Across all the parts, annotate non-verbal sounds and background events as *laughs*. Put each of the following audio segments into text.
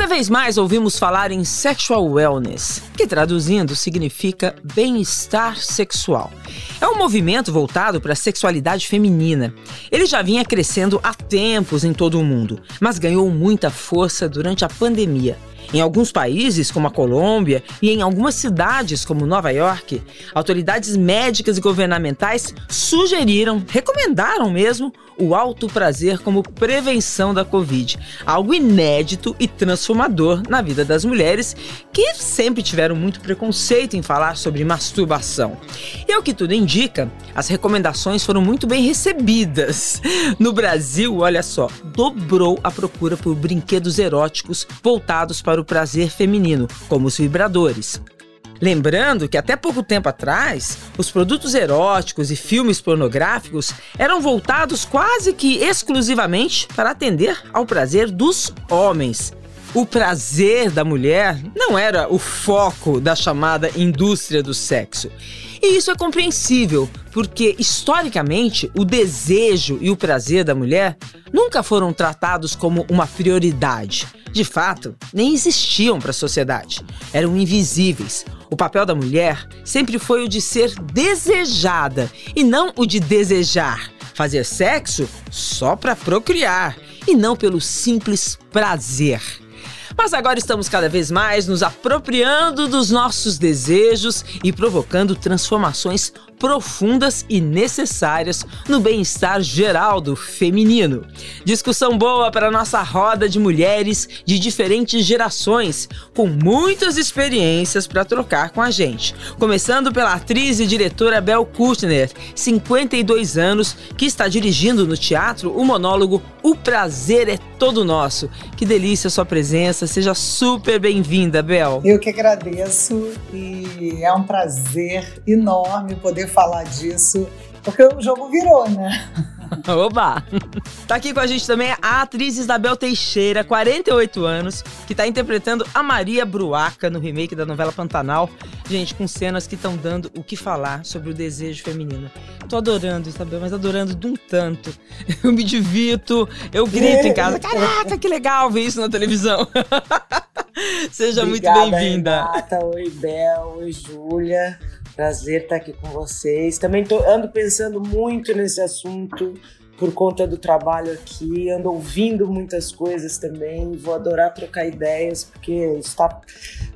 Cada vez mais ouvimos falar em sexual wellness, que traduzindo significa bem-estar sexual. É um movimento voltado para a sexualidade feminina. Ele já vinha crescendo há tempos em todo o mundo, mas ganhou muita força durante a pandemia. Em alguns países, como a Colômbia, e em algumas cidades, como Nova York, autoridades médicas e governamentais sugeriram, recomendaram mesmo, o alto prazer como prevenção da Covid. Algo inédito e transformador na vida das mulheres que sempre tiveram muito preconceito em falar sobre masturbação. E ao que tudo indica, as recomendações foram muito bem recebidas. No Brasil, olha só, dobrou a procura por brinquedos eróticos voltados para o prazer feminino, como os vibradores. Lembrando que até pouco tempo atrás, os produtos eróticos e filmes pornográficos eram voltados quase que exclusivamente para atender ao prazer dos homens. O prazer da mulher não era o foco da chamada indústria do sexo. E isso é compreensível, porque historicamente o desejo e o prazer da mulher nunca foram tratados como uma prioridade. De fato, nem existiam para a sociedade. Eram invisíveis. O papel da mulher sempre foi o de ser desejada e não o de desejar. Fazer sexo só para procriar e não pelo simples prazer. Mas agora estamos cada vez mais nos apropriando dos nossos desejos e provocando transformações profundas e necessárias no bem-estar geral do feminino. Discussão boa para nossa roda de mulheres de diferentes gerações, com muitas experiências para trocar com a gente. Começando pela atriz e diretora Bel Kutner, 52 anos, que está dirigindo no teatro o monólogo O Prazer é Todo Nosso. Que delícia sua presença, seja super bem-vinda, Bel. Eu que agradeço e é um prazer enorme poder falar disso, porque o jogo virou, né? *laughs* *laughs* Oba! Tá aqui com a gente também a atriz Isabel Teixeira, 48 anos, que tá interpretando a Maria Bruaca no remake da novela Pantanal. Gente, com cenas que estão dando o que falar sobre o desejo feminino. Tô adorando, Isabel, mas adorando de um tanto. *laughs* Eu me divirto, eu grito em casa. Caraca, que legal ver isso na televisão. *laughs* Seja Obrigada, muito bem-vinda. Oi, Bel. Oi, Júlia. Prazer estar aqui com vocês. Também tô, ando pensando muito nesse assunto por conta do trabalho aqui, ando ouvindo muitas coisas também, vou adorar trocar ideias, porque está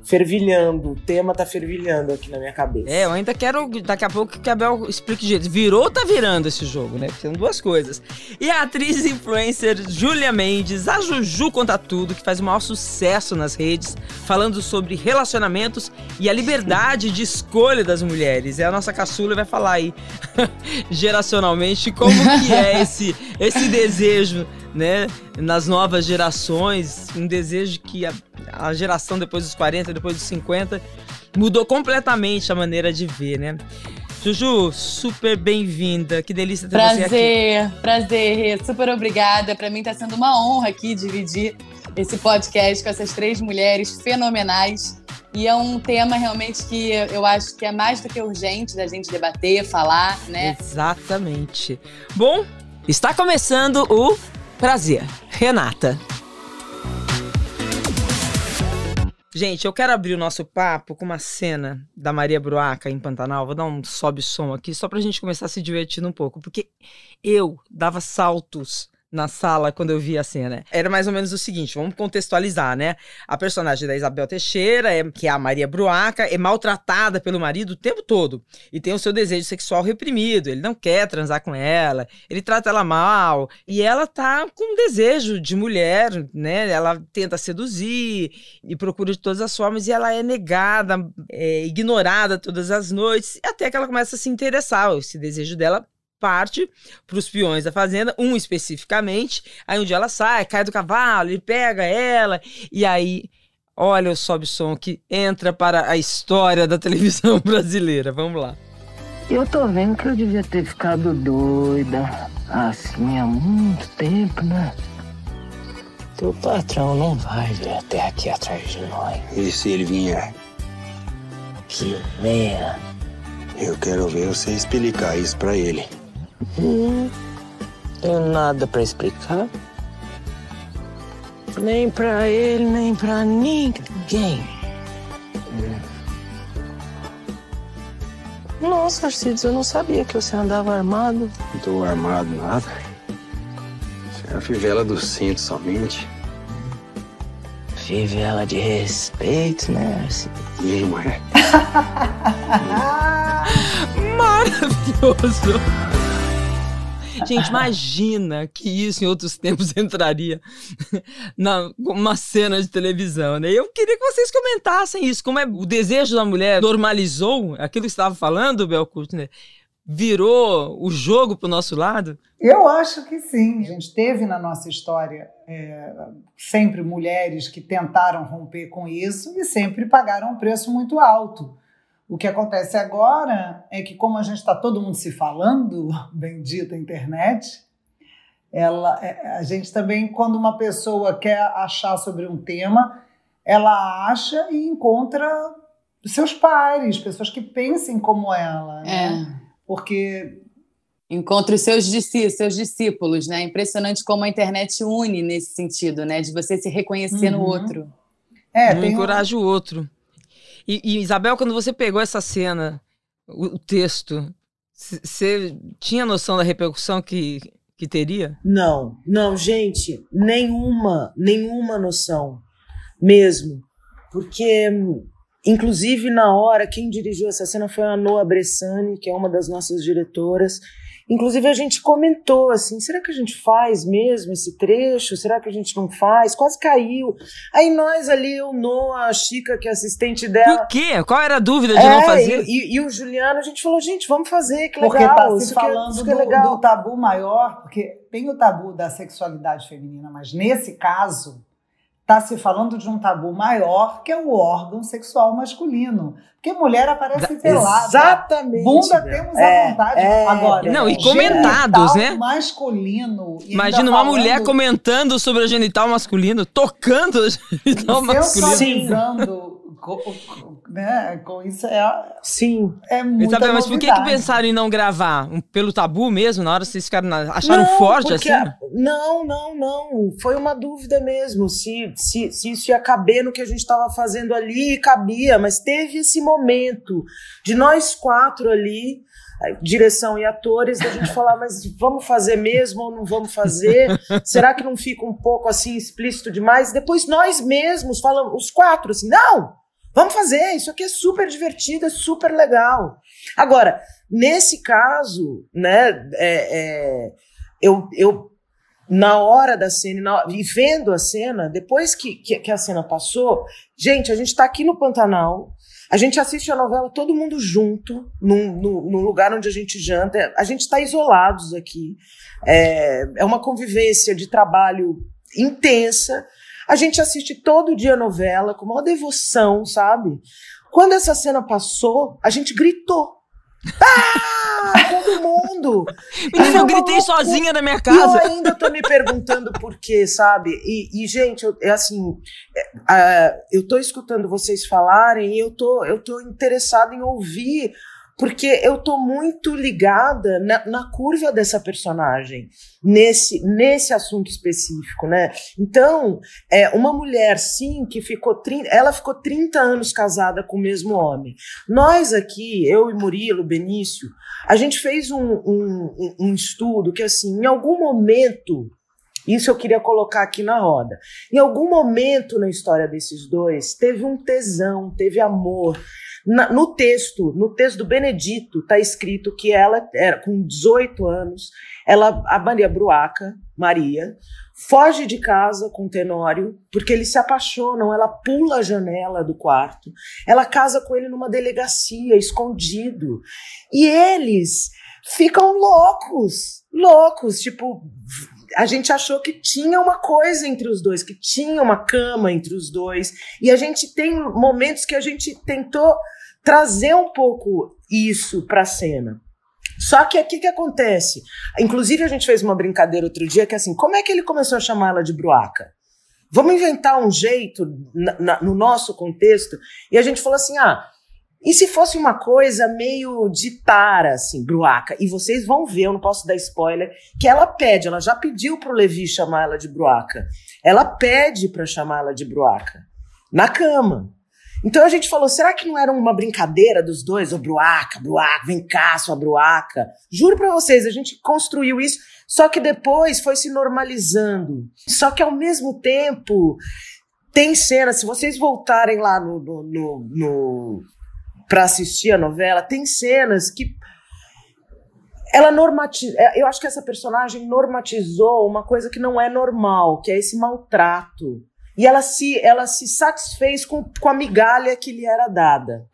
fervilhando, o tema está fervilhando aqui na minha cabeça. É, eu ainda quero daqui a pouco que a Bel explique direito. Virou ou tá virando esse jogo, né? São duas coisas. E a atriz e influencer Júlia Mendes, a Juju Conta Tudo, que faz o maior sucesso nas redes, falando sobre relacionamentos e a liberdade de escolha das mulheres. É a nossa caçula vai falar aí, *laughs* geracionalmente, como que é esse, esse desejo, né, nas novas gerações, um desejo que a, a geração depois dos 40, depois dos 50, mudou completamente a maneira de ver, né? Juju, super bem-vinda. Que delícia ter prazer, você aqui. Prazer, prazer. Super obrigada. Para mim está sendo uma honra aqui dividir esse podcast com essas três mulheres fenomenais. E é um tema realmente que eu acho que é mais do que urgente da gente debater, falar, né? Exatamente. Bom, está começando o Prazer. Renata. Gente, eu quero abrir o nosso papo com uma cena da Maria Bruaca em Pantanal. Vou dar um sobe som aqui só pra gente começar se divertir um pouco, porque eu dava saltos na sala quando eu vi a cena. Era mais ou menos o seguinte, vamos contextualizar, né? A personagem da Isabel Teixeira, é, que é a Maria Bruaca, é maltratada pelo marido o tempo todo e tem o seu desejo sexual reprimido, ele não quer transar com ela, ele trata ela mal e ela tá com um desejo de mulher, né? Ela tenta seduzir e procura de todas as formas e ela é negada, é, ignorada todas as noites até que ela começa a se interessar, esse desejo dela parte para os peões da fazenda, um especificamente. Aí um dia ela sai, cai do cavalo, ele pega ela, e aí, olha o sobe som que entra para a história da televisão *laughs* brasileira. Vamos lá. Eu tô vendo que eu devia ter ficado doida assim há muito tempo, né? Teu patrão não vai vir até aqui atrás de nós. E se ele vier? Que venha. Eu quero ver você explicar isso pra ele. Hum, tenho nada pra explicar. Nem pra ele, nem pra ninguém. Nossa, Arcides, eu não sabia que você andava armado. Não tô armado nada. Isso é a fivela do cinto somente. Fivela de respeito, né, Arcides? Não é. *laughs* Maravilhoso! Gente, imagina que isso em outros tempos *laughs* entraria na uma cena de televisão, né? Eu queria que vocês comentassem isso, como é o desejo da mulher normalizou aquilo que estava falando, Bel Kutner, virou o jogo para o nosso lado? Eu acho que sim. A gente teve na nossa história é, sempre mulheres que tentaram romper com isso e sempre pagaram um preço muito alto. O que acontece agora é que, como a gente está todo mundo se falando, *laughs* bendita internet, ela, é, a gente também, quando uma pessoa quer achar sobre um tema, ela acha e encontra seus pares, pessoas que pensem como ela. Né? É. Porque Encontre os seus, seus discípulos, né? Impressionante como a internet une nesse sentido, né? De você se reconhecer no Uhum. outro. é, um tem encoraja o outro. E, e, Isabel, quando você pegou essa cena, o, o texto, você tinha noção da repercussão que, que teria? Não, não, gente, nenhuma, nenhuma noção mesmo. Porque, inclusive, na hora, quem dirigiu essa cena foi a Noa Bressani, que é uma das nossas diretoras. Inclusive, a gente comentou assim: será que a gente faz mesmo esse trecho? Será que a gente não faz? Quase caiu. Aí nós ali, o Noah, a Chica, que é assistente dela. Por quê? Qual era a dúvida de não É, fazer? E, e- e o Juliano, a gente falou, gente, vamos fazer, que Porque legal. está se isso que é- falando que é do, legal. do tabu maior, porque tem o tabu da sexualidade feminina, mas nesse caso está se falando de um tabu maior, que é o órgão sexual masculino. Porque mulher aparece pelada. Exatamente. Bunda Bel. temos É, à vontade. é, Agora, Não, e comentados, né? masculino. Imagina uma falando- mulher comentando sobre o genital masculino, tocando o genital masculino. sensualizando com, com- né, com isso é, Sim. é muito Isabel, mas por que, que pensaram em não gravar? Um- Pelo tabu mesmo? Na hora vocês ficaram na- acharam Não, forte porque assim? a- Não, não, não. Foi uma dúvida mesmo. Se, se, se isso ia caber no que a gente estava fazendo ali, cabia. Mas teve esse momento de nós quatro ali, direção e atores, da gente falar, mas vamos fazer mesmo ou não vamos fazer? Será que não fica um pouco assim explícito demais? Depois nós mesmos falamos, os quatro, assim, não! Vamos fazer, isso aqui é super divertido, é super legal. Agora, nesse caso, né, é, é, eu, eu, na hora da cena, na- e vendo a cena, depois que, que, que a cena passou, gente, a gente tá aqui no Pantanal, a gente assiste a novela todo mundo junto, num, no, no lugar onde a gente janta, a gente está isolados aqui, é, é uma convivência de trabalho intensa, a gente assiste todo dia a novela com maior devoção, sabe? Quando essa cena passou, a gente gritou. Ah! Todo mundo! Menina, eu gritei loucura. sozinha na minha E eu casa. ainda tô me perguntando por quê, sabe? E, e, gente, eu, é assim, é, ah, eu tô escutando vocês falarem e eu tô, eu tô interessada em ouvir, porque eu tô muito ligada na, na curva dessa personagem, nesse, nesse assunto específico, né? Então, é uma mulher, sim, que ficou, 30, ela ficou 30 anos casada com o mesmo homem. Nós aqui, eu e Murilo, Benício, a gente fez um, um, um- um estudo que, assim, em algum momento, isso eu queria colocar aqui na roda, em algum momento na história desses dois, teve um tesão, teve amor. Na- no texto, no texto do Benedito, está escrito que ela era com 18 anos, ela, a Maria Bruaca, Maria, foge de casa com Tenório, porque eles se apaixonam, ela pula a janela do quarto, ela casa com ele numa delegacia, escondido. E eles ficam loucos, loucos, tipo, a gente achou que tinha uma coisa entre os dois, que tinha uma cama entre os dois, e a gente tem momentos que a gente tentou trazer um pouco isso para a cena. Só que aqui que acontece? Inclusive a gente fez uma brincadeira outro dia que assim, como é que ele começou a chamar ela de Bruaca? Vamos inventar um jeito na, na, no nosso contexto. E a gente falou assim: ah, e se fosse uma coisa meio de tara, assim, bruaca? E vocês vão ver, eu não posso dar spoiler, que ela pede, ela já pediu pro Levi chamar ela de bruaca. Ela pede para chamar ela de bruaca. Na cama. Então a gente falou, será que não era uma brincadeira dos dois? Ô, Bruaca, Bruaca, vem cá, sua Bruaca. Juro para vocês, a gente construiu isso, só que depois foi se normalizando. Só que ao mesmo tempo, tem cenas, se vocês voltarem lá no, no, no, no para assistir a novela, tem cenas que ela normatiza. É, eu acho que essa personagem normatizou uma coisa que não é normal, que é esse maltrato e ela se, ela se satisfez com, com a migalha que lhe era dada.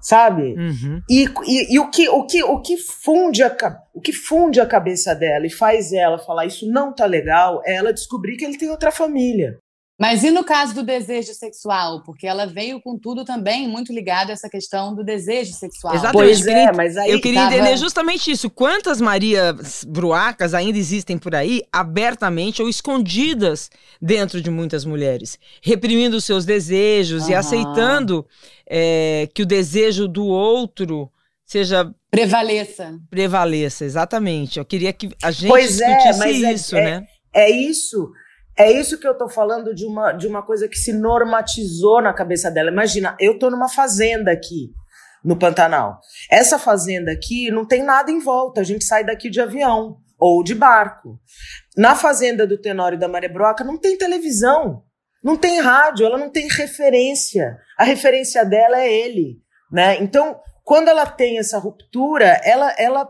Sabe? Uhum. E, e, e, o, que, o, que, o, que funde a, o que funde a cabeça dela e faz ela falar isso não tá legal é ela descobrir que ele tem outra família. Mas e no caso do desejo sexual? Porque ela veio com tudo também muito ligado a essa questão do desejo sexual. Exatamente. Pois é, mas aí eu queria tava... entender justamente isso. Quantas Marias Bruacas ainda existem por aí, abertamente ou escondidas dentro de muitas mulheres, reprimindo os seus desejos uhum. e aceitando é, que o desejo do outro seja prevaleça. Prevaleça, exatamente. Eu queria que a gente pois é, discutisse é, isso, é, né? É isso. É isso que eu tô falando de uma, de uma coisa que se normatizou na cabeça dela. Imagina, eu tô numa fazenda aqui no Pantanal. Essa fazenda aqui não tem nada em volta, a gente sai daqui de avião ou de barco. Na fazenda do Tenório e da Maria Broca não tem televisão, não tem rádio, ela não tem referência. A referência dela é ele, né? Então, quando ela tem essa ruptura, ela ela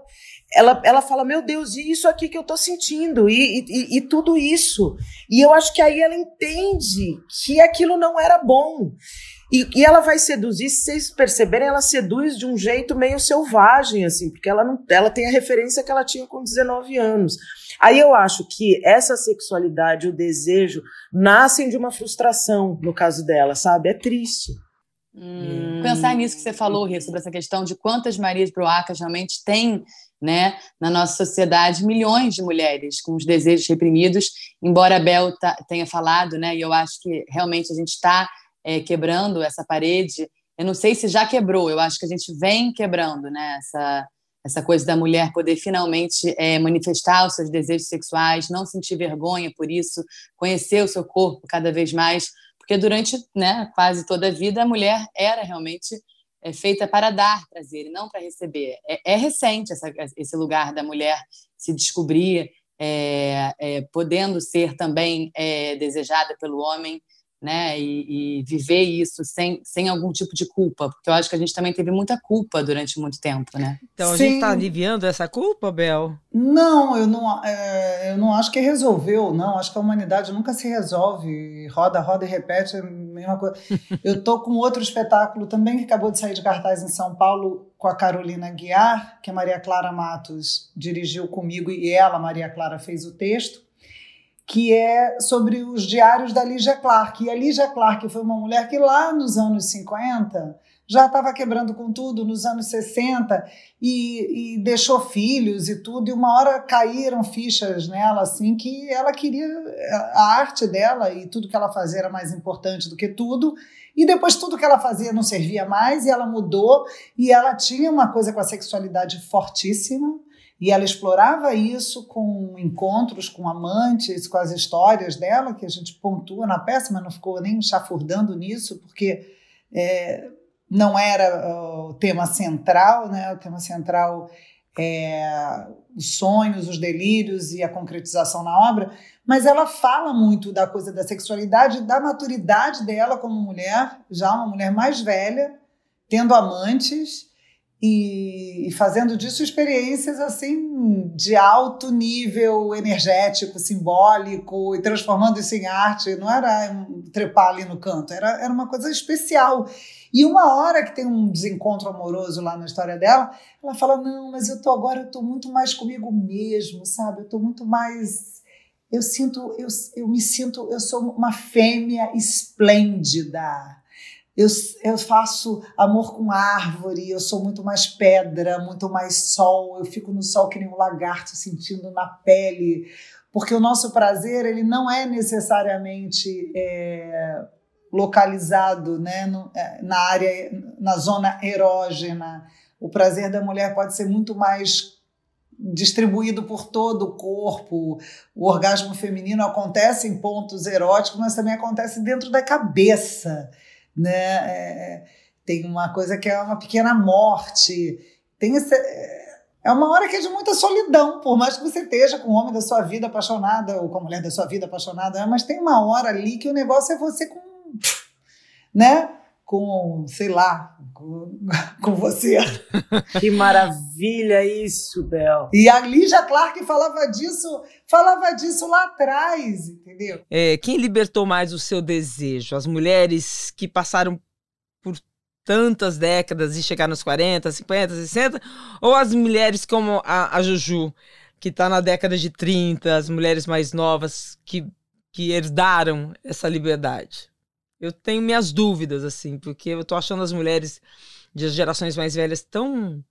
ela, ela fala, meu Deus, e isso aqui que eu tô sentindo, e, e, e, tudo isso. E eu acho que aí ela entende que aquilo não era bom. E, e ela vai seduzir, se vocês perceberem, ela seduz de um jeito meio selvagem, assim, porque ela, não, ela tem a referência que ela tinha com 19 anos. Aí eu acho que essa sexualidade, o desejo, nascem de uma frustração, no caso dela, sabe? É triste. Hum. Pensar nisso que você falou, Rê, sobre essa questão de quantas Marias Broacas realmente têm né, na nossa sociedade milhões de mulheres com os desejos reprimidos, embora a Bel tenha falado, né, e eu acho que realmente a gente está é, quebrando essa parede. Eu não sei se já quebrou, eu acho que a gente vem quebrando né, essa, essa coisa da mulher poder finalmente é, manifestar os seus desejos sexuais, não sentir vergonha por isso, conhecer o seu corpo cada vez mais, porque durante né, quase toda a vida a mulher era realmente é feita para dar prazer e não para receber. É, é recente essa, esse lugar da mulher se descobrir é, é, podendo ser também é, desejada pelo homem né? E, e, viver isso sem, sem algum tipo de culpa, porque eu acho que a gente também teve muita culpa durante muito tempo, né? Então a Sim. gente está aliviando essa culpa, Bel? Não, eu não, é, eu não acho que resolveu, não. Acho que a humanidade nunca se resolve, roda, roda e repete a mesma coisa. *laughs* eu tô com outro espetáculo também que acabou de sair de cartaz em São Paulo com a Carolina Guiar, que a Maria Clara Matos dirigiu comigo e ela, Maria Clara, fez o texto que é sobre os diários da Lígia Clark. E a Lígia Clark foi uma mulher que lá nos anos 50 já estava quebrando com tudo, nos anos 60, e, e, deixou filhos e tudo, e uma hora caíram fichas nela, assim, que ela queria, a arte dela e tudo que ela fazia era mais importante do que tudo, e depois tudo que ela fazia não servia mais, e ela mudou, e ela tinha uma coisa com a sexualidade fortíssima, e ela explorava isso com encontros com amantes, com as histórias dela, que a gente pontua na peça, mas não ficou nem chafurdando nisso, porque é, não era o tema central, né? O tema central é os sonhos, os delírios e a concretização na obra, mas ela fala muito da coisa da sexualidade, da maturidade dela como mulher, já uma mulher mais velha, tendo amantes e, e, fazendo disso experiências assim de alto nível energético, simbólico e transformando isso em arte. Não era um trepar ali no canto, era, era uma coisa especial. E uma hora que tem um desencontro amoroso lá na história dela, ela fala: Não, mas eu tô agora, eu tô muito mais comigo mesmo, sabe? Eu tô muito mais. Eu sinto, eu, eu me sinto, eu sou uma fêmea esplêndida eu, eu faço amor com árvore, eu sou muito mais pedra, muito mais sol, eu fico no sol que nem um lagarto, sentindo na pele porque o nosso prazer ele não é necessariamente é, localizado né, no, é, na área, na zona erógena. O prazer da mulher pode ser muito mais distribuído por todo o corpo. O orgasmo feminino acontece em pontos eróticos, mas também acontece dentro da cabeça, né? É, tem uma coisa que é uma pequena morte. Tem esse, é uma hora que é de muita solidão, por mais que você esteja com o homem da sua vida apaixonada ou com a mulher da sua vida apaixonada, mas tem uma hora ali que o negócio é você com, né? Com, sei lá, com, *laughs* com você. Que maravilha isso, Bel. E a Lígia Clark falava disso, falava disso lá atrás, entendeu? É, quem libertou mais o seu desejo? As mulheres que passaram por tantas décadas e chegaram nos 40, 50, 60? Ou as mulheres como a, a Juju, que está na década de 30, as mulheres mais novas que, que herdaram essa liberdade? Eu tenho minhas dúvidas, assim, porque eu tô achando as mulheres de gerações mais velhas tão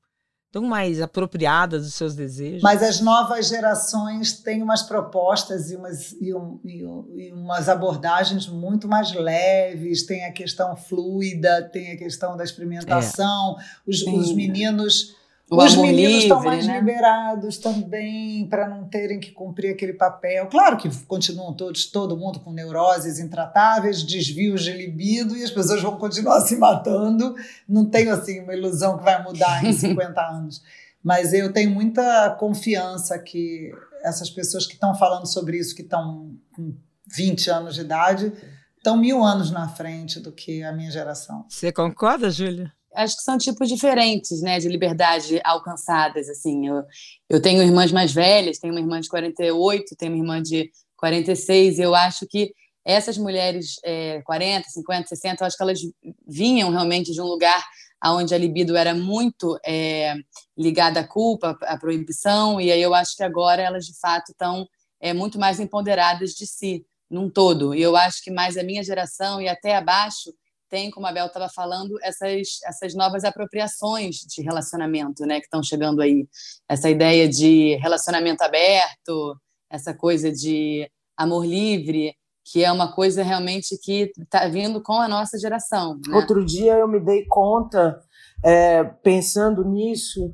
tão mais apropriadas dos seus desejos. Mas as novas gerações têm umas propostas e umas, e, um, e, umas abordagens muito mais leves, tem a questão fluida, tem a questão da experimentação, é. os, os meninos o Os meninos livre, estão mais né? liberados também para não terem que cumprir aquele papel. Claro que continuam todos, todo mundo com neuroses intratáveis, desvios de libido e as pessoas vão continuar *laughs* se matando. Não tenho assim uma ilusão que vai mudar em 50 *laughs* anos. Mas eu tenho muita confiança que essas pessoas que estão falando sobre isso, que estão com 20 anos de idade, estão mil anos na frente do que a minha geração. Você concorda, Júlia? Acho que são tipos diferentes, né, de liberdade alcançadas, assim. Eu, eu tenho irmãs mais velhas, tenho uma irmã de 48, tenho uma irmã de 46, e eu acho que essas mulheres é, 40, 50, 60, eu acho que elas vinham realmente de um lugar onde a libido era muito é, ligada à culpa, à proibição, e aí eu acho que agora elas, de fato, estão é, muito mais empoderadas de si, num todo. E eu acho que mais a minha geração e até abaixo tem, como a Bel estava falando, essas, essas novas apropriações de relacionamento, né, que estão chegando aí. Essa ideia de relacionamento aberto, essa coisa de amor livre, que é uma coisa realmente que está vindo com a nossa geração. Né? Outro dia eu me dei conta, é, pensando nisso,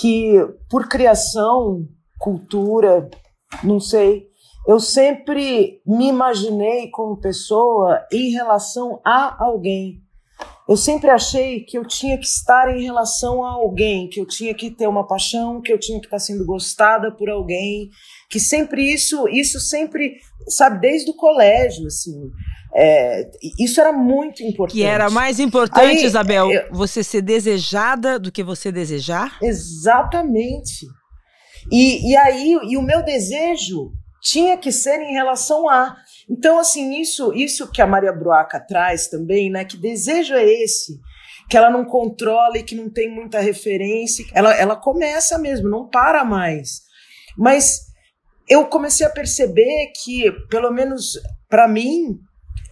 que por criação, cultura, não sei, eu sempre me imaginei como pessoa em relação a alguém. Eu sempre achei que eu tinha que estar em relação a alguém, que eu tinha que ter uma paixão, que eu tinha que estar sendo gostada por alguém, que sempre isso, isso sempre, sabe, desde o colégio, assim. É, isso era muito importante. Que era mais importante, Aí, Isabel, eu, você ser desejada do que você desejar? Exatamente. E, e aí, e o meu desejo tinha que ser em relação a. Então, assim, isso, isso que a Maria Bruaca traz também, né? Que desejo é esse? Que ela não controla e que não tem muita referência. Ela, ela começa mesmo, não para mais. Mas eu comecei a perceber que, pelo menos para mim,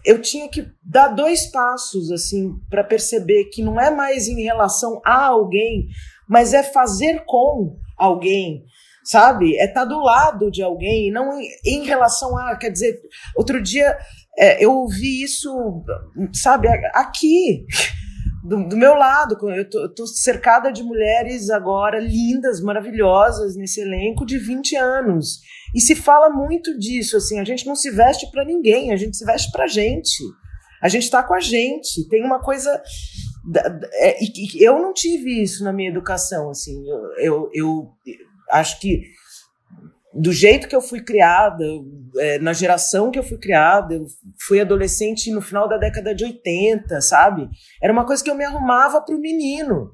eu tinha que dar dois passos, assim, para perceber que não é mais em relação a alguém, mas é fazer com alguém sabe? É estar tá do lado de alguém, não em, em relação a. Quer dizer, outro dia é, eu ouvi isso, sabe, aqui. Do, do, meu lado, eu tô, tô, cercada de mulheres agora lindas, maravilhosas nesse elenco de 20 anos. E se fala muito disso, assim, a gente não se veste para ninguém, a gente se veste pra gente. A gente está com a gente. Tem uma coisa. É, eu não tive isso na minha educação, assim. Eu, eu, eu acho que do jeito que eu fui criada, é, na geração que eu fui criada, eu fui adolescente no final da década de 80, sabe? Era uma coisa que eu me arrumava para o menino.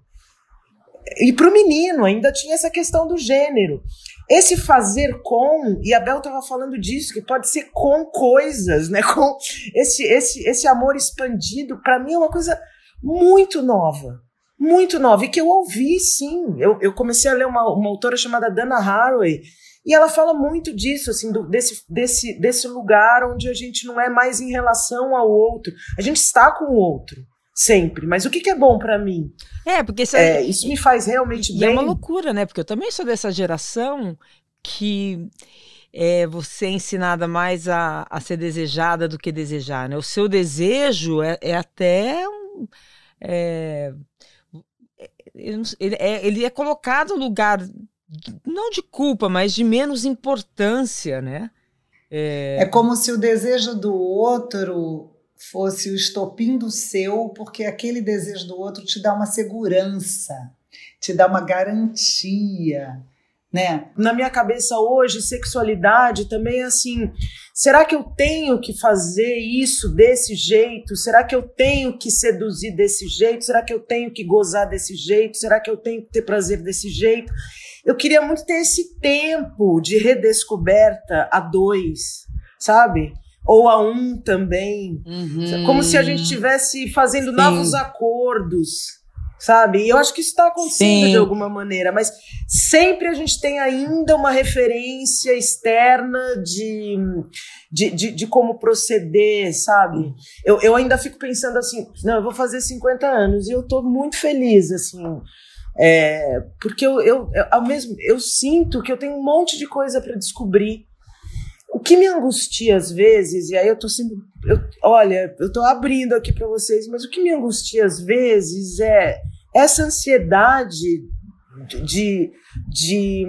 E para o menino ainda tinha essa questão do gênero. Esse fazer com, e a Bel estava falando disso, que pode ser com coisas, né? *laughs* Com esse, esse, esse amor expandido, para mim é uma coisa muito nova muito nova, e que eu ouvi sim. Eu, eu comecei a ler uma, uma autora chamada Dana Haraway, e ela fala muito disso, assim, do, desse, desse, desse lugar onde a gente não é mais em relação ao outro. A gente está com o outro, sempre. Mas o que, que é bom para mim? É, porque isso, é, isso me faz realmente e bem. é uma loucura, né? Porque eu também sou dessa geração que é, você é ensinada mais a, a ser desejada do que desejar, né? O seu desejo é, é até um, é, ele, é, ele é colocado no lugar não de culpa, mas de menos importância, né? É... é como se o desejo do outro fosse o estopim do seu, porque aquele desejo do outro te dá uma segurança, te dá uma garantia. Né? Na minha cabeça hoje, sexualidade também é assim: será que eu tenho que fazer isso desse jeito? Será que eu tenho que seduzir desse jeito? Será que eu tenho que gozar desse jeito? Será que eu tenho que ter prazer desse jeito? Eu queria muito ter esse tempo de redescoberta a dois, sabe? Ou a um também. Uhum. Como se a gente estivesse fazendo Sim. novos acordos, sabe? E eu acho que isso está acontecendo Sim. de alguma maneira, mas sempre a gente tem ainda uma referência externa de, de, de, de como proceder, sabe? Eu, eu ainda fico pensando assim, não, eu vou fazer 50 anos e eu estou muito feliz, assim é, porque eu, eu, eu, ao mesmo, eu sinto que eu tenho um monte de coisa para descobrir. O que me angustia às vezes, e aí eu tô sempre. Eu, olha, eu tô abrindo aqui para vocês, mas o que me angustia às vezes é essa ansiedade de, de,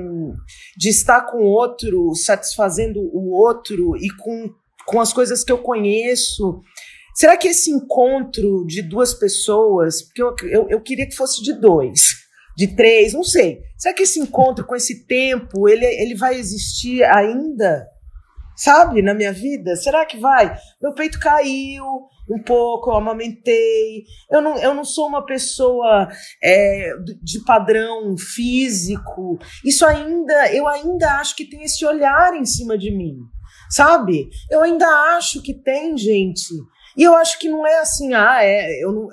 de estar com o outro, satisfazendo o outro e com, com as coisas que eu conheço. Será que esse encontro de duas pessoas, porque eu, eu, eu queria que fosse de dois, de três, não sei. Será que esse encontro com esse tempo, ele, ele vai existir ainda? Sabe, na minha vida? Será que vai? Meu peito caiu um pouco, eu amamentei. Eu não, eu não sou uma pessoa é, de padrão físico. Isso ainda, eu ainda acho que tem esse olhar em cima de mim. Sabe? Eu ainda acho que tem, gente. E eu acho que não é assim, ah, é, eu não,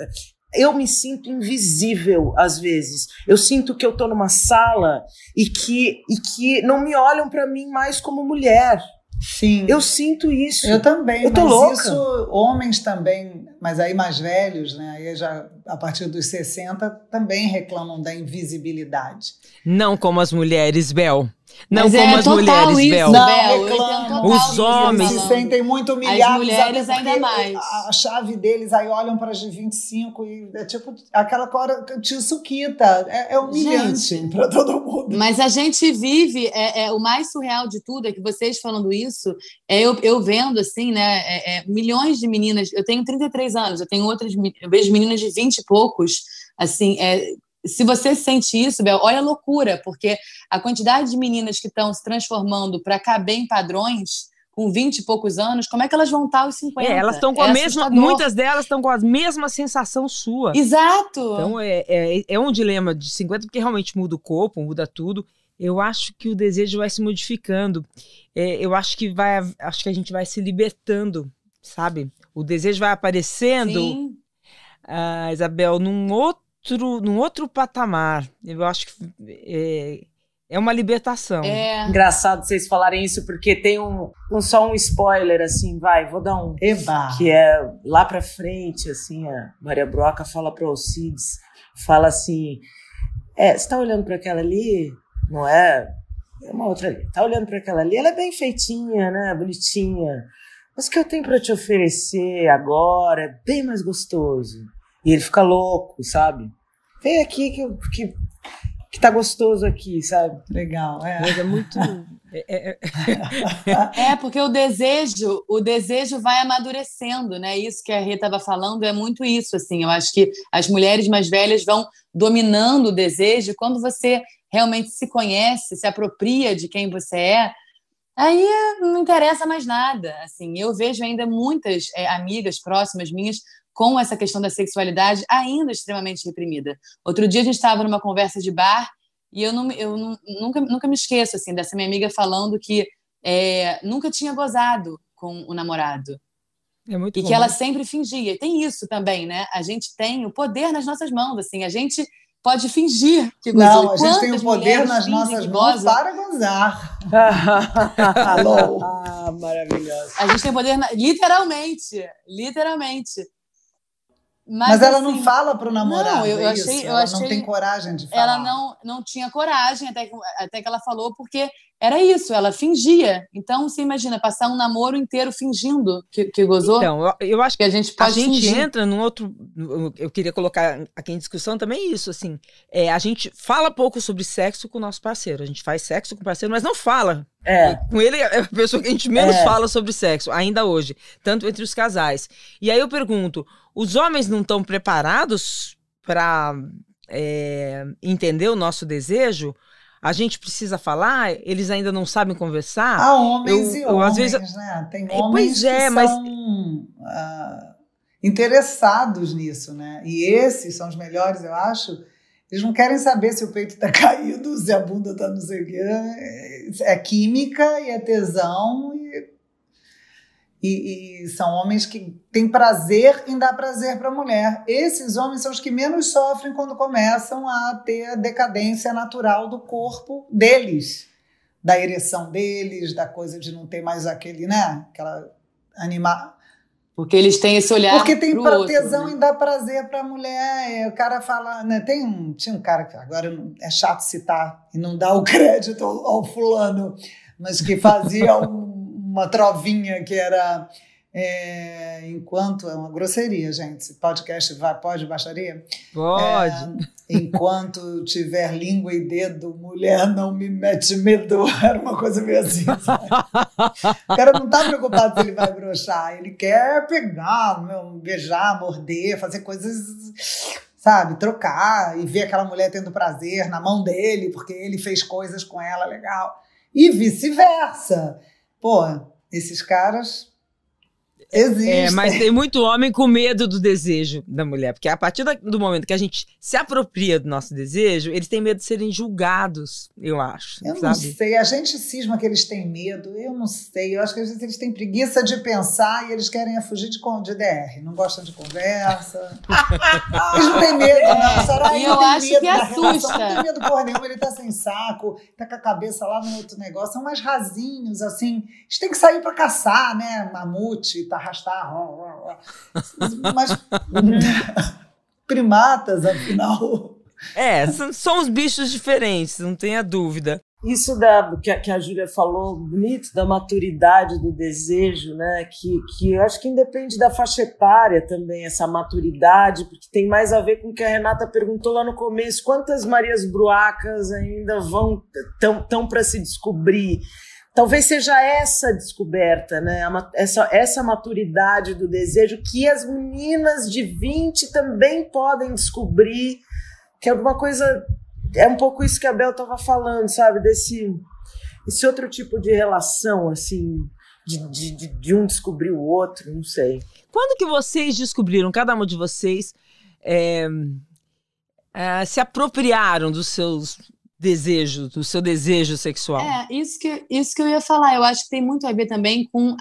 eu me sinto invisível às vezes. Eu sinto que eu estou numa sala e que, e que não me olham para mim mais como mulher. Sim. Eu sinto isso. Eu também. Eu tô mas louca. isso, homens também, mas aí mais velhos, né? Aí já a partir dos 60 também reclamam da invisibilidade. Não como as mulheres, Bel. Não Mas como é as mulheres, isso, Bel. Não, reclamam. Os homens se sentem muito humilhados. As mulheres ainda mais. A chave deles, aí olham para as de 25 e é tipo aquela hora tio Suquita. É, é humilhante para todo mundo. Mas a gente vive, é, é, o mais surreal de tudo é que vocês falando isso, é eu, eu vendo assim, né, é, é milhões de meninas, eu tenho 33 anos, eu tenho outras, eu vejo meninas de 20 e poucos, assim, é, se você sente isso, Bel, olha a loucura, porque a quantidade de meninas que estão se transformando para caber em padrões com 20 e poucos anos, como é que elas vão estar aos 50? É, elas estão com é a mesma, muitas delas estão com a mesma sensação sua. Exato. Então é, é, é um dilema de 50, porque realmente muda o corpo, muda tudo. Eu acho que o desejo vai se modificando. É, eu acho que vai, acho que a gente vai se libertando, sabe? O desejo vai aparecendo. Sim. Ah, Isabel, num outro outro, num outro patamar. Eu acho que é, é uma libertação. É. Engraçado vocês falarem isso, porque tem um, um só um spoiler, assim, vai, vou dar um. Eba. Que é lá pra frente, assim, a Maria Broca fala para Alcides, fala assim: é, você tá olhando para aquela ali? Não é? É uma outra ali. Tá olhando para aquela ali? Ela é bem feitinha, né? Bonitinha. Mas o que eu tenho para te oferecer agora é bem mais gostoso. E ele fica louco, sabe? Vem aqui que, que, que tá gostoso aqui, sabe? Legal, é. Mas é muito. *laughs* É, é, é, é, porque o desejo, o desejo vai amadurecendo, né? Isso que a Rita estava falando é muito isso, assim. Eu acho que as mulheres mais velhas vão dominando o desejo. Quando você realmente se conhece, se apropria de quem você é, aí não interessa mais nada. Assim, eu vejo ainda muitas é, amigas próximas minhas com essa questão da sexualidade ainda extremamente reprimida. Outro dia a gente estava numa conversa de bar e eu, não, eu não, nunca, nunca me esqueço assim dessa minha amiga falando que é, nunca tinha gozado com o namorado. É e bom. que ela sempre fingia. Tem isso também, né? A gente tem o poder nas nossas mãos, assim. A gente pode fingir que gozou. Não, a gente tem o poder nas nossas mãos para gozar. *laughs* Alô. ah, maravilhoso. A gente tem poder, na... literalmente, literalmente. Mas, Mas ela assim, não fala para o namorado. Não, eu, eu achei, isso. eu ela achei, não tem coragem de falar. Ela não, não tinha coragem, até que, até que ela falou, porque era isso, ela fingia. Então, você imagina, passar um namoro inteiro fingindo que, que gozou. Então, eu, eu acho que a gente, a gente fingir. entra num outro. Eu queria colocar aqui em discussão também isso, assim. É, a gente fala pouco sobre sexo com o nosso parceiro. A gente faz sexo com o parceiro, mas não fala. É. Com ele é a pessoa que a gente menos é. fala sobre sexo, ainda hoje, tanto entre os casais. E aí eu pergunto: os homens não estão preparados para é, entender o nosso desejo? A gente precisa falar, eles ainda não sabem conversar. Há homens eu, e eu, homens, às vezes, né? Tem é, homens é, que mas... são uh, interessados nisso, né? E esses são os melhores, eu acho. Eles não querem saber se o peito está *laughs* caído, se a bunda está não sei o quê. É química e é tesão e e, e, são homens que têm prazer em dar prazer para a mulher. Esses homens são os que menos sofrem quando começam a ter a decadência natural do corpo deles, da ereção deles, da coisa de não ter mais aquele, né? Aquela animar. Porque eles têm esse olhar. Porque tem tesão né? em dar prazer para a mulher. O cara fala, né? Tem um, tinha um cara que agora é chato citar e não dá o *laughs* crédito ao, ao fulano, mas que fazia um *laughs* uma trovinha que era é, enquanto é uma grosseria, gente. Podcast vai, pode baixaria? Pode. É, enquanto tiver língua e dedo, mulher não me mete medo. *laughs* Era uma coisa meio assim. Sabe? O cara não tá preocupado se ele vai brochar, ele quer pegar, beijar, morder, fazer coisas, sabe, trocar e ver aquela mulher tendo prazer na mão dele porque ele fez coisas com ela legal e vice-versa. Pô, esses caras Existe. É, mas tem muito homem com medo do desejo da mulher, porque a partir do momento que a gente se apropria do nosso desejo, eles têm medo de serem julgados, eu acho. Eu sabe? não sei, a gente cisma que eles têm medo, eu não sei, eu acho que às vezes eles têm preguiça de pensar e eles querem fugir de, de DR, não gostam de conversa. *laughs* eles não têm medo, não. Sarai eu acho medo que assusta. Não tem medo porra nenhuma, ele tá sem saco, tá com a cabeça lá no outro negócio, são mais rasinhos, assim. Eles têm que sair para caçar, né? Mamute, tá arrastar. Mas *laughs* primatas, afinal. É, são, são os bichos diferentes, não tenha dúvida. Isso da, que, a, que a Júlia falou, bonito, da maturidade do desejo, né? Que, que eu acho que independe da faixa etária também, essa maturidade, porque tem mais a ver com o que a Renata perguntou lá no começo: quantas Marias Bruacas ainda vão tão, tão para se descobrir? Talvez seja essa descoberta, né? essa, essa maturidade do desejo que as meninas de 20 também podem descobrir, que é uma coisa. É um pouco isso que a Bel estava falando, sabe? Desse esse outro tipo de relação, assim, de, de, de, um descobrir o outro, não sei. Quando que vocês descobriram, cada um de vocês, é, é, se apropriaram dos seus desejo, do seu desejo sexual. É, isso que, isso que eu ia falar. Eu acho que tem muito a ver também com,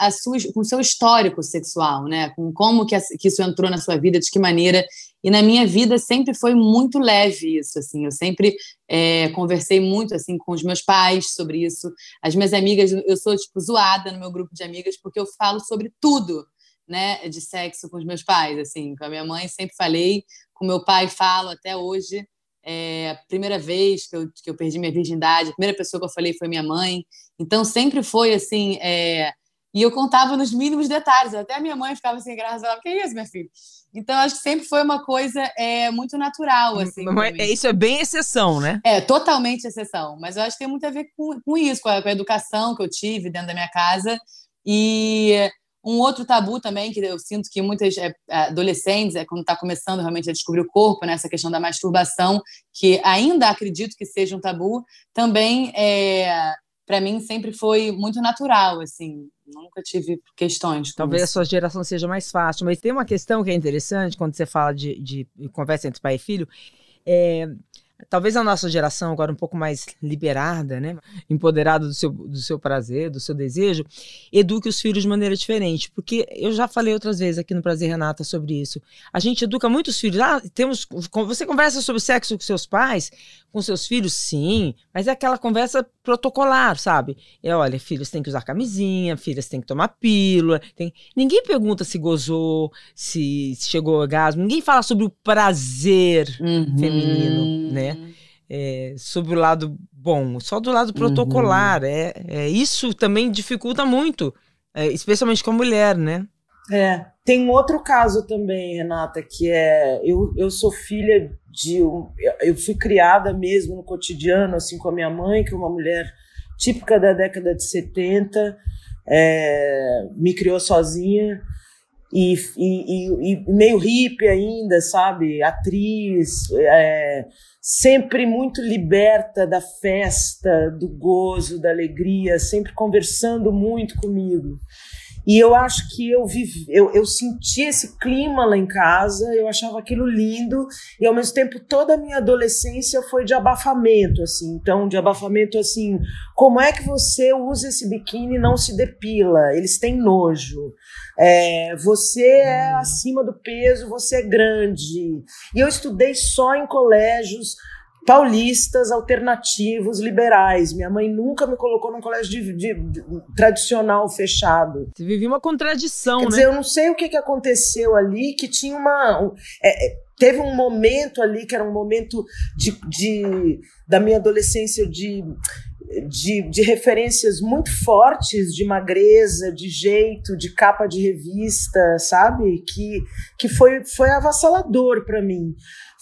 com o seu histórico sexual, né? Com como que, que isso entrou na sua vida, de que maneira. E na minha vida sempre foi muito leve isso, assim. Eu sempre é, conversei muito, assim, com os meus pais sobre isso. As minhas amigas, eu sou, tipo, zoada no meu grupo de amigas porque eu falo sobre tudo, né? De sexo com os meus pais, assim. Com a minha mãe sempre falei, com meu pai falo até hoje. É, a primeira vez que eu, que eu perdi minha virgindade, a primeira pessoa que eu falei foi minha mãe. Então sempre foi assim. É, e eu contava nos mínimos detalhes. Até a minha mãe ficava assim, graças a que é isso, minha filha? Então acho que sempre foi uma coisa é, muito natural. Assim, Mas, isso é bem exceção, né? É, totalmente exceção. Mas eu acho que tem muito a ver com, com isso, com a, com a educação que eu tive dentro da minha casa. E um outro tabu também, que eu sinto que muitas é, adolescentes, é, quando está começando realmente a descobrir o corpo, né, questão da masturbação, que ainda acredito que seja um tabu, também, é, para mim, sempre foi muito natural, assim, nunca tive questões. Talvez isso. a sua geração seja mais fácil, mas tem uma questão que é interessante quando você fala de, de conversa entre pai e filho, é, Talvez a nossa geração, agora um pouco mais liberada, né? empoderada do seu, do seu prazer, do seu desejo, eduque os filhos de maneira diferente. Porque eu já falei outras vezes aqui no Prazer Renata sobre isso. A gente educa muitos filhos. Ah, temos, você conversa sobre sexo com seus pais, com seus filhos, sim, mas é aquela conversa protocolar, sabe? É, olha, filhos têm que usar camisinha, filhas têm que tomar pílula. Tem... Ninguém pergunta se gozou, se chegou ao orgasmo, ninguém fala sobre o prazer uhum. feminino, né? É, sobre o lado bom, só do lado protocolar. Uhum. É, é, isso também dificulta muito, é, especialmente com a mulher, né? É. Tem um outro caso também, Renata, que é eu, eu sou filha de um, eu fui criada mesmo no cotidiano assim com a minha mãe, que é uma mulher típica da década de 70, é, me criou sozinha e, e, e, meio hippie ainda, sabe? Atriz, é, sempre muito liberta da festa, do gozo, da alegria, sempre conversando muito comigo. E eu acho que eu vivi, eu, eu senti esse clima lá em casa, eu achava aquilo lindo, e ao mesmo tempo toda a minha adolescência foi de abafamento, assim. Então, de abafamento assim, como é que você usa esse biquíni e não se depila? Eles têm nojo. É, você é acima do peso, você é grande. E eu estudei só em colégios paulistas, alternativos, liberais. Minha mãe nunca me colocou num colégio de, de, de tradicional fechado. Você vivia uma contradição, Quer né? dizer, eu não sei o que, que aconteceu ali, que tinha uma. Um, é, é, teve um momento ali que era um momento de, de da minha adolescência de, de, de, referências muito fortes de magreza, de jeito, de capa de revista, sabe? Que, que foi, foi avassalador para mim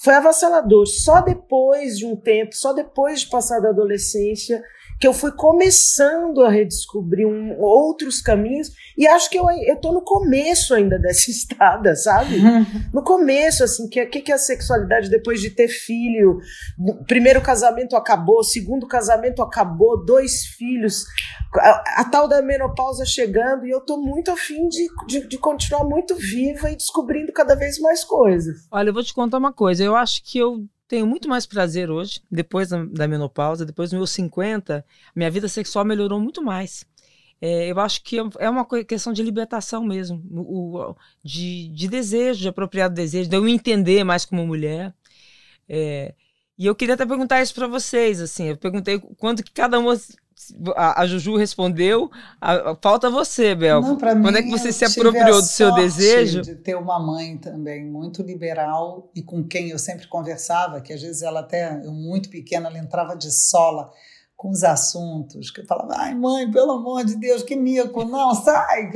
foi avassalador. Só depois de um tempo, só depois de passar da adolescência, que eu fui começando a redescobrir um, outros caminhos e acho que eu estou no começo ainda dessa *laughs* estrada, sabe? *laughs* No começo, assim, que que, que é a sexualidade depois de ter filho? Primeiro casamento acabou, segundo casamento acabou, dois filhos, a, a tal da menopausa chegando e eu estou muito afim de, de, de continuar muito viva e descobrindo cada vez mais coisas. Olha, eu vou te contar uma coisa, eu acho que eu tenho muito mais prazer hoje, depois da, da menopausa, depois dos meus 50, minha vida sexual melhorou muito mais. É, eu acho que é uma questão de libertação mesmo, o, de, de desejo, de apropriado desejo, de eu entender mais como mulher. É, e eu queria até perguntar isso para vocês, assim, eu perguntei quanto que cada uma a, a Juju respondeu, a, a, falta você, Bel. Não, Quando é que você se apropriou do seu desejo? de ter uma mãe também muito liberal e com quem eu sempre conversava, que às vezes ela até, eu muito pequena, ela entrava de sola com os assuntos, que eu falava, ai mãe, pelo amor de Deus, que mico, não, sai!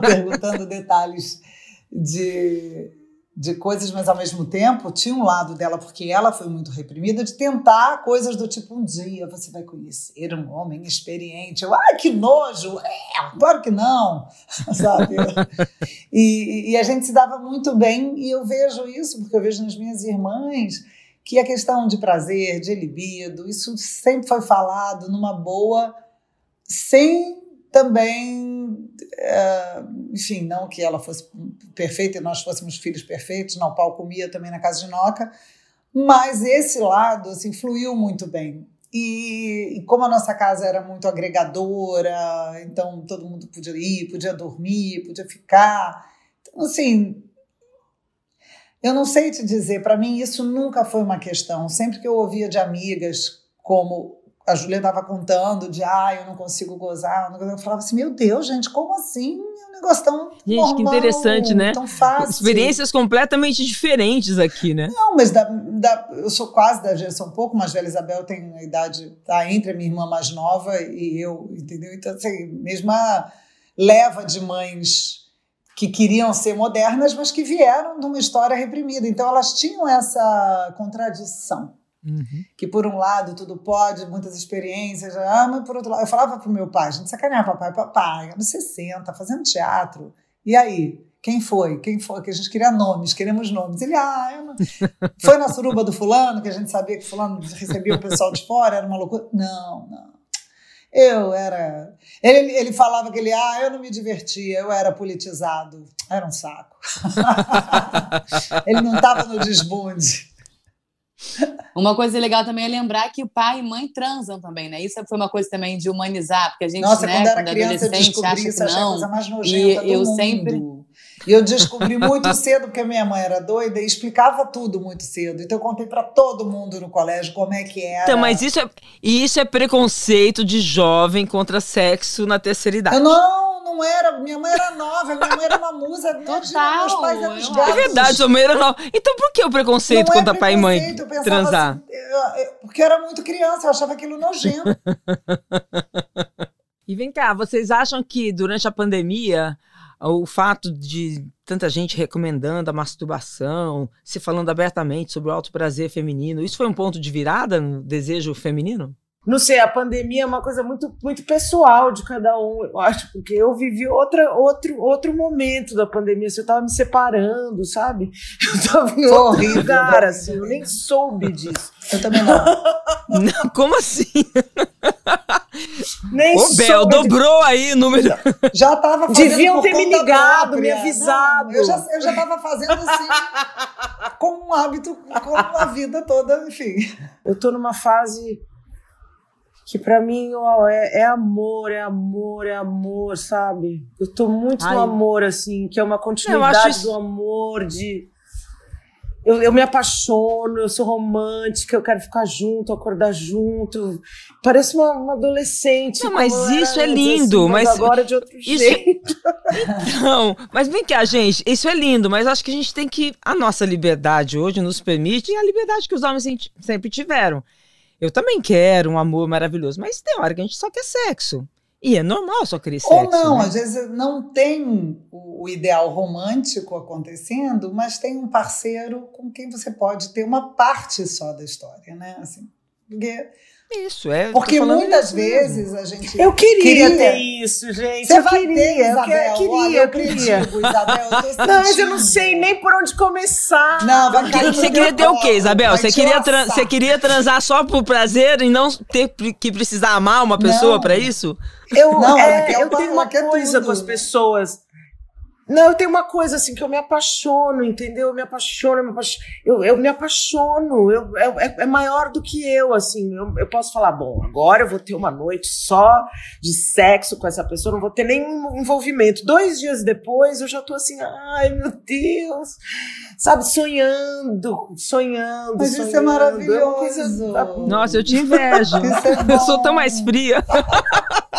perguntando detalhes de de coisas, mas ao mesmo tempo tinha um lado dela, porque ela foi muito reprimida, de tentar coisas do tipo: um dia você vai conhecer um homem experiente. Eu, ai, que nojo! É, claro que não, *laughs* sabe? e, e a gente se dava muito bem, e eu vejo isso, porque eu vejo nas minhas irmãs que a questão de prazer, de libido, isso sempre foi falado numa boa, sem também, é, enfim, não que ela fosse perfeita e nós fôssemos filhos perfeitos, não, pau comia também na casa de Noca, mas esse lado assim, fluiu muito bem. E, e, como a nossa casa era muito agregadora, então todo mundo podia ir, podia dormir, podia ficar. Então, assim, eu não sei te dizer, para mim isso nunca foi uma questão. Sempre que eu ouvia de amigas como a Júlia estava contando de, ah, eu não consigo gozar, eu falava assim, meu Deus, gente, como assim? Negócio tão Gente, normal, que interessante, né? Tão fácil. Experiências completamente diferentes aqui, né? Não, mas da, da, eu sou quase da geração um pouco mais velha, Isabel tem a idade, tá entre a minha irmã mais nova e eu, entendeu? Então, assim, mesma leva de mães que queriam ser modernas, mas que vieram de uma história reprimida. Então, elas tinham essa contradição. Uhum. Que por um lado tudo pode, muitas experiências, mas por outro lado, eu falava pro meu pai, a gente sacaneava papai, papai, anos 60, fazendo teatro. E aí? Quem foi? Quem foi? Que a gente queria nomes, queremos nomes. Ele, ah, eu não... *laughs* foi na suruba do fulano, que a gente sabia que fulano recebia o pessoal de fora, era uma loucura. Não, não. Eu era. Ele, ele falava que ele, ah, eu não me divertia, eu era politizado. Era um saco. *laughs* ele não estava no desbunde. Uma coisa legal também é lembrar que o pai e mãe transam também, né? Isso foi uma coisa também de humanizar, porque a gente, Nossa, né, quando era criança, eu descobri isso, achei a coisa mais nojenta e eu mundo. sempre e eu descobri muito cedo, porque minha mãe era doida e explicava tudo muito cedo. Então eu contei para todo mundo no colégio como é que era. Então, mas isso é, isso é preconceito de jovem contra sexo na terceira idade. Eu não, não era, minha mãe era nova, minha mãe era uma musa, Total, meus pais eram os. É verdade, sua mãe era nova. Então por que o preconceito Não é contra pai e mãe preconceito, eu transar? assim, eu- eu- porque eu era muito criança, eu achava aquilo nojento. *laughs* E vem cá, vocês acham que durante a pandemia o fato de tanta gente recomendando a masturbação, se falando abertamente sobre o alto prazer feminino, isso foi um ponto de virada no desejo feminino? Não sei, a pandemia é uma coisa muito, muito pessoal de cada um, eu acho, porque eu vivi outra, outro, outro momento da pandemia, assim, eu tava me separando, sabe? *laughs* Eu tava em outro horrível, lugar, né? assim, eu nem soube disso. Eu também não. *laughs* Não, como assim? Nem Ô, Bel, dobrou aí o número. Já estava fazendo Deviam ter me ligado, própria. me avisado. Não, eu já eu já estava fazendo assim, como um hábito, como a vida toda, enfim. Eu tô numa fase que pra mim ó, é, é amor, é amor, é amor, sabe? Eu tô muito Ai. no amor, assim, que é uma continuidade isso- do amor, de. Eu, eu me apaixono, eu sou romântica, eu quero ficar junto, acordar junto. Parece uma, uma adolescente. Não, mas isso é lindo, assim, mas agora de outro isso- jeito. Não, mas vem cá, gente, isso é lindo, mas acho que a gente tem que. A nossa liberdade hoje nos permite, e a liberdade que os homens sempre tiveram. Eu também quero um amor maravilhoso, mas tem hora que a gente só quer sexo. E é normal só querer sexo. Ou não, né? às vezes não tem o, o ideal romântico acontecendo, mas tem um parceiro com quem você pode ter uma parte só da história, né? Assim, porque Isso, é. porque muitas isso vezes a gente. Eu queria, Queria. ter isso, gente. Você eu vai queria, ter, eu Isabel. queria, Olha, eu eu queria. critico, Isabel. Eu Não, mas eu não sei nem por onde começar. Não, vai cair Você queria ter o quê, Isabel? Você queria, tran- você queria transar só por prazer e não ter que precisar amar uma pessoa Não. pra isso? Eu, Não, é, quer eu pa- tenho uma coisa tudo, com as pessoas. Não, eu tenho uma coisa assim que eu me apaixono, entendeu? Eu me apaixono, eu me apaixono. Eu, eu me apaixono. Eu, é, é- é maior do que eu, assim. Eu, eu posso falar, bom, agora eu vou ter uma noite só de sexo com essa pessoa, não vou ter nenhum envolvimento. Dois dias depois eu já tô assim, ai meu Deus, sabe, sonhando, sonhando. Mas isso é sonhando. maravilhoso. coisa- Nossa, eu te invejo. Isso é *laughs* eu sou tão mais fria. *laughs*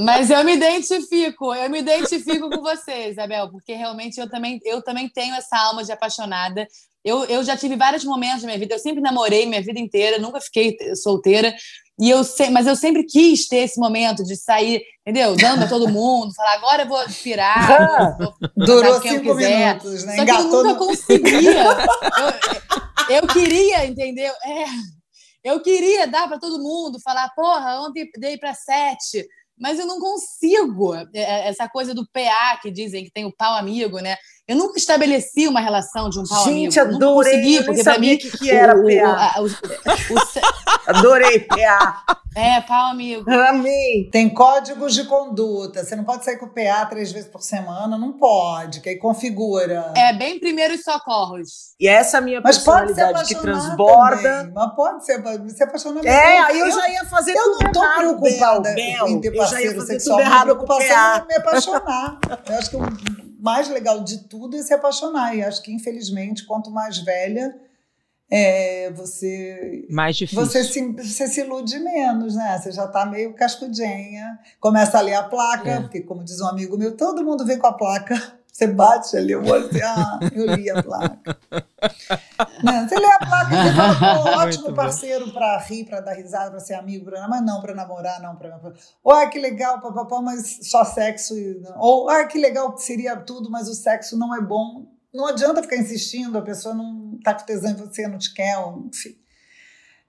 Mas eu me identifico, eu me identifico com você, Isabel, porque realmente eu também, eu também tenho essa alma de apaixonada. Eu, eu já tive vários momentos na minha vida, eu sempre namorei minha vida inteira, nunca fiquei solteira. E eu se, mas eu sempre quis ter esse momento de sair, entendeu? Dando pra todo mundo, falar, agora eu vou pirar, vou, *laughs* vou Durou cinco quiser. minutos, né? Só que eu nunca no... conseguia. *laughs* Eu, eu queria, entendeu? É, eu queria dar para todo mundo, falar, porra, ontem dei para sete, mas eu não consigo. É, Essa coisa do PA que dizem que tem o pau amigo, né? Eu nunca estabeleci uma relação de um pau Gente, amigo. Nunca adorei. consegui, porque para sabia mim o que, que era o, PA. o- o *laughs* Adorei PA. É pau amigo. *laughs* Amei. Tem códigos de conduta. Você não pode sair com o PA três vezes por semana, não pode, que aí configura. É bem primeiros socorros. E essa é a minha Mas personalidade que transborda. também. Mas pode ser, se apaixonar É, Eu- aí eu, eu- já ia fazer Eu tudo não tô errado, preocupada Bel, em ter Eu já ia parceiro fazer sexual. tudo Minha errado com o preocupação PA. é me apaixonar. Eu acho que o mais legal de tudo é se apaixonar. E acho que, infelizmente, quanto mais velha, é, você Mais difícil. você se, você se ilude menos, né? Você já tá meio cascudinha. Começa a ler a placa, É. porque, como diz um amigo meu, todo mundo vem com a placa. *laughs* Você bate ali, eu vou assim, ah, eu li a placa. *laughs* Né? Você lê a placa, você fala, pô, Muito ótimo bom. parceiro para rir, para dar risada, para ser amigo, pra, mas não para namorar, não para. Ou, ah, que legal, papapá, mas só sexo. e- Ou, ah, que legal, seria tudo, mas o sexo não é bom. Não adianta ficar insistindo, a pessoa não tá com tesão em você, não te quer, enfim.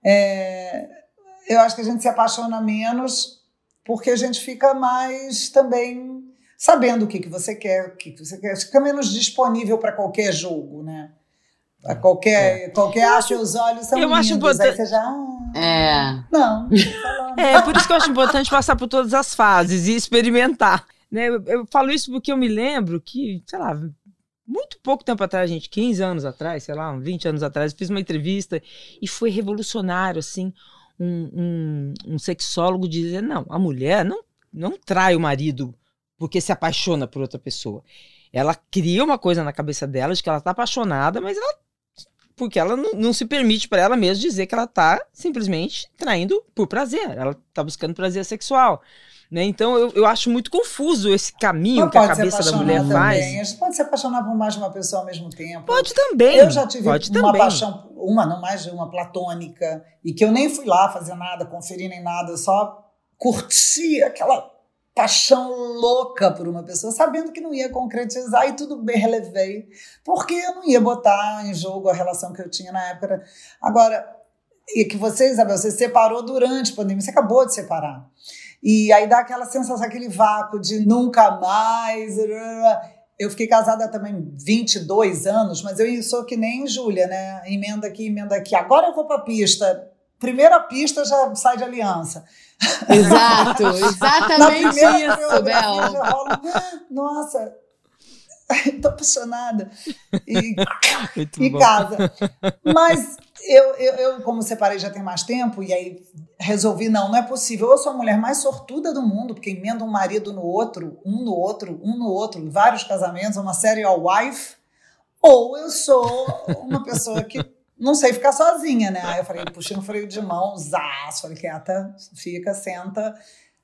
É, eu acho que a gente se apaixona menos porque a gente fica mais também sabendo o que, que você quer, o que, que você quer. Fica menos disponível para qualquer jogo, né? Para qualquer, qualquer ah, seus olhos são É. Eu acho lindos. Aí importante- você já, ah, É. não. É, por isso que eu acho importante passar por todas as fases e experimentar. Né? Eu, eu falo isso porque eu me lembro que, sei lá, muito pouco tempo atrás, gente, 15 anos atrás, sei lá, uns 20 anos atrás, fiz uma entrevista e foi revolucionário, assim, um, um, um sexólogo dizer, não, a mulher não, não trai o marido porque se apaixona por outra pessoa. Ela cria uma coisa na cabeça dela de que ela tá apaixonada, mas ela porque ela não, não se permite para ela mesma dizer que ela tá simplesmente traindo por prazer. Ela tá buscando prazer sexual. Né? Então eu, eu acho muito confuso esse caminho que a cabeça da mulher também. faz. A gente pode se apaixonar por mais de uma pessoa ao mesmo tempo. Pode também. Eu já tive pode uma também. paixão, uma, não mais de uma, platônica, e que eu nem fui lá fazer nada, conferir nem nada, eu só curti aquela paixão louca por uma pessoa, sabendo que não ia concretizar e tudo bem, relevei, porque eu não ia botar em jogo a relação que eu tinha na época. Agora, e que você, Isabel, você separou durante a pandemia, você acabou de separar. E aí dá aquela sensação, aquele vácuo de nunca mais. Eu fiquei casada também 22 anos, mas eu sou que nem Júlia, né? Emenda aqui, emenda aqui. Agora eu vou para a pista. Primeira pista já sai de aliança. Exato, *laughs* exatamente isso, Bel. Já rola, nossa, *laughs* tô apaixonada. E, e casa. Mas eu, eu, eu, como separei já tem mais tempo, e aí resolvi, não, não é possível. Eu sou a mulher mais sortuda do mundo, porque emenda um marido no outro, um no outro, um no outro, vários casamentos, uma série all wife, ou eu sou uma pessoa que não sei ficar sozinha, né? Aí eu falei, puxei um freio de mão, zás, falei, quieta, fica, senta,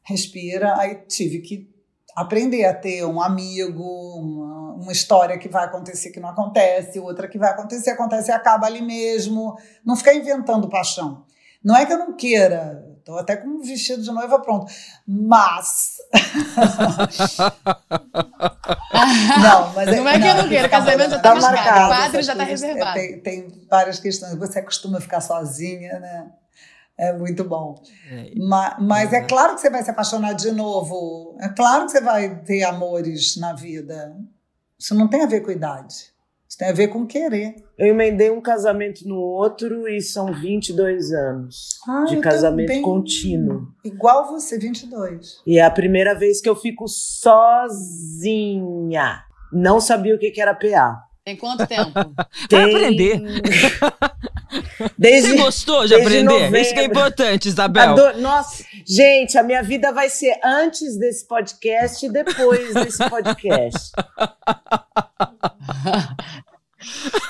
respira. Aí tive que aprender a ter um amigo, uma, uma história que vai acontecer que não acontece, outra que vai acontecer, acontece e acaba ali mesmo. Não ficar inventando paixão. Não é que eu não queira, estou até com um vestido de noiva pronto, mas. *laughs* não, mas não é que eu não queira, casamento já está tá marcado, o quadro já está reservado. Tem, tem várias questões. Você costuma ficar sozinha, né? É muito bom. É, mas, mas é claro que você vai se apaixonar de novo. É claro que você vai ter amores na vida. Isso não tem a ver com idade. Isso tem a ver com querer. Eu emendei um casamento no outro e são 22 anos ah, de casamento também. contínuo. Igual você, 22. E é a primeira vez que eu fico sozinha. Não sabia o que era PA. Tem quanto tempo? Tem... Pra aprender. *laughs* Desde, Você gostou de aprender? Novembro. Isso que é importante, Isabel. Adoro. Nossa, gente, a minha vida vai ser antes desse podcast e depois desse podcast. *laughs*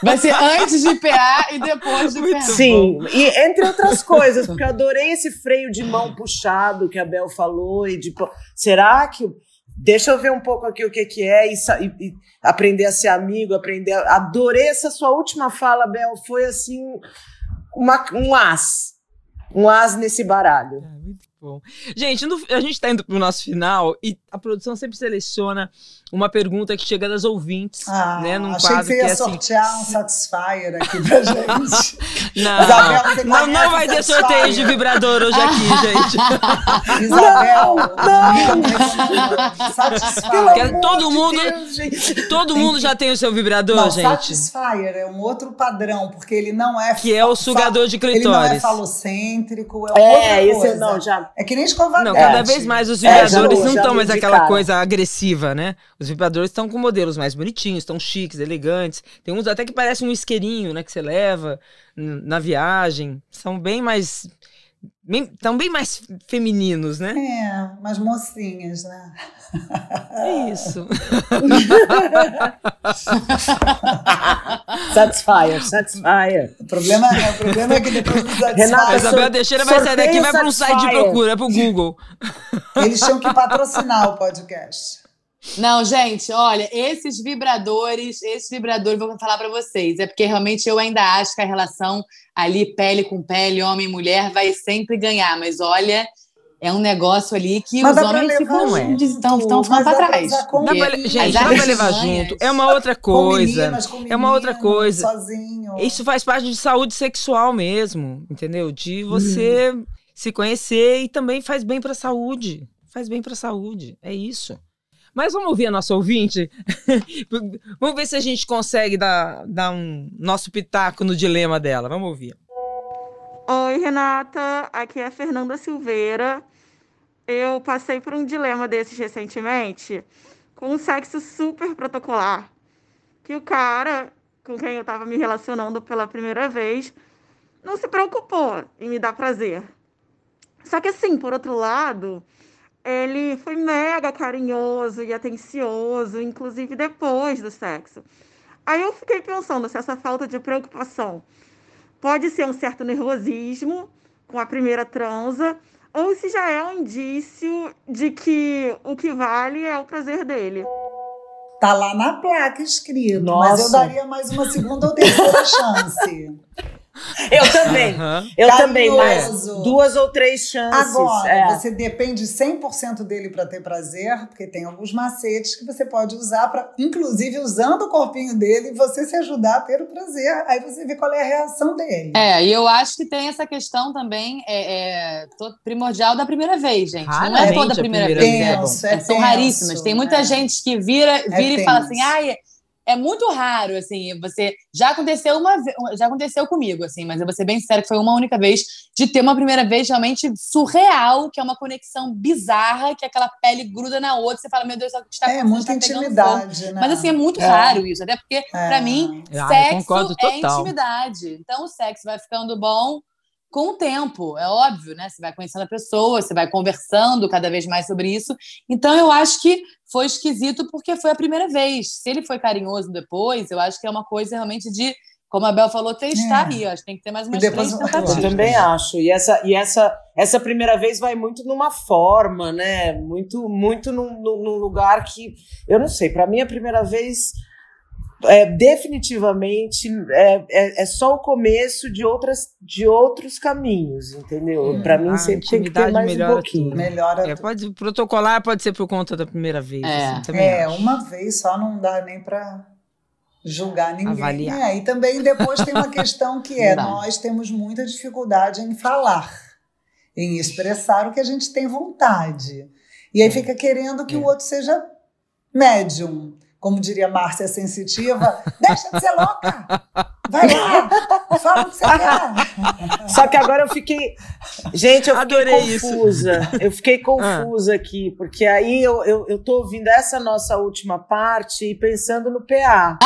Vai ser antes de PA e depois de PA. Sim, e entre outras coisas, porque eu adorei esse freio de mão puxado que a Bel falou e de será que deixa eu ver um pouco aqui o que, que é e, e, aprender a ser amigo, aprender. A, adorei essa sua última fala, Bel. Foi assim, uma, um as. Um as nesse baralho. É, muito bom. Gente, no, a gente está indo para o nosso final e a produção sempre seleciona uma pergunta que chega das ouvintes, ah, né? Num achei quadro que você ia que é sortear assim... um Satisfyer aqui pra *laughs* gente. não, Isabel, não, não vai ter sorteio de vibrador hoje aqui, *laughs* gente. Isabel, não, não. Satisfyer. todo mundo, Deus, todo mundo já tem o seu vibrador, não, gente. Satisfyer é um outro padrão, porque ele não é que é o sugador de clitóris. Ele não é falocêntrico, é, é outra coisa. não já. É que nem escova Não, cada vez mais os vibradores é, já, não estão mais aquela coisa agressiva, né? Os vibradores estão com modelos mais bonitinhos, estão chiques, elegantes. Tem uns até que parecem um isqueirinho, né? Que você leva na viagem. São bem mais. Estão bem mais femininos, né? É, mais mocinhas, né? É isso. *laughs* satisfyer, satisfyer. O problema, é, o problema é que depois do satisfyer... Renata, Isabel Teixeira vai sair daqui e vai para um site de procura, para o Google. Eles tinham que patrocinar o podcast. Não, gente, olha, esses vibradores, esses vibradores, vou falar para vocês, é porque realmente eu ainda acho que a relação ali, pele com pele, homem e mulher, vai sempre ganhar, mas olha, é um negócio ali que mas os homens ficam, é. estão, estão ficando para trás. Dá pra, gente, dá pra levar junto. É uma outra coisa. Com meninas, com é uma outra coisa. Sozinho. Isso faz parte de saúde sexual mesmo, entendeu? De você hum. se conhecer e também faz bem para a saúde. Faz bem para a saúde. É isso. Mas vamos ouvir a nossa ouvinte? *laughs* vamos ver se a gente consegue dar, dar um nosso pitaco no dilema dela. Vamos ouvir. Oi, Renata. Aqui é a Fernanda Silveira. Eu passei por um dilema desses recentemente com um sexo super protocolar. Que o cara com quem eu estava me relacionando pela primeira vez não se preocupou em me dar prazer. Só que assim, por outro lado, ele foi mega carinhoso e atencioso, inclusive depois do sexo. Aí eu fiquei pensando se essa falta de preocupação pode ser um certo nervosismo com a primeira transa, ou se já é um indício de que o que vale é o prazer dele. Tá lá na placa escrito, Nossa. mas eu daria mais uma segunda ou terceira *laughs* chance. Eu também. Aham. Eu também, mas duas ou três chances. Agora, é. você depende 100% dele para ter prazer, porque tem alguns macetes que você pode usar para, inclusive usando o corpinho dele, você se ajudar a ter o prazer. Aí você vê qual é a reação dele. É, e eu acho que tem essa questão também é, é, primordial da primeira vez, gente. Não é Raramente toda a a primeira, primeira vez. vez é é. É São tenso, raríssimas. Tem muita é. gente que vira, vira e tenso. fala assim, ai, é muito raro, assim, você já aconteceu uma vez, já aconteceu comigo, assim, mas eu vou ser bem sincera que foi uma única vez de ter uma primeira vez realmente surreal, que é uma conexão bizarra, que aquela pele gruda na outra, você fala, meu Deus, o que está É muita Está fogo. intimidade, né? Mas assim, é muito É. raro isso, até porque, pra mim, Ah, sexo é intimidade. Então o sexo vai ficando bom com o tempo, é óbvio, né? Você vai conhecendo a pessoa, você vai conversando cada vez mais sobre isso. Então eu acho que foi esquisito porque foi a primeira vez. Se ele foi carinhoso depois, eu acho que é uma coisa realmente de, como a Bel falou, testar É. aí. Acho que tem que ter mais E umas depois três eu- também acho. E essa, e essa, essa primeira vez vai muito numa forma, né? Muito, muito num, num- num lugar que. Eu não sei, para mim a primeira vez. É, definitivamente é, é, é só o começo de, outras, de outros caminhos, entendeu? Para mim a sempre tem que ter mais um pouquinho. tudo. Melhora É, pode protocolar, pode ser por conta da primeira vez. É. assim, também É, uma vez só não dá nem para julgar ninguém. Avaliar. É, e também depois tem uma questão que *laughs* é: Não nós temos muita dificuldade em falar, em expressar o que a gente tem vontade. E aí fica querendo que o outro seja médium. Como diria Márcia Sensitiva, deixa de ser louca! Vai lá! Fala o que você quer! Só que agora eu fiquei. Gente, eu fiquei Adorei isso. confusa. Eu fiquei confusa aqui, porque aí eu, eu, eu tô ouvindo essa nossa última parte e pensando no PA.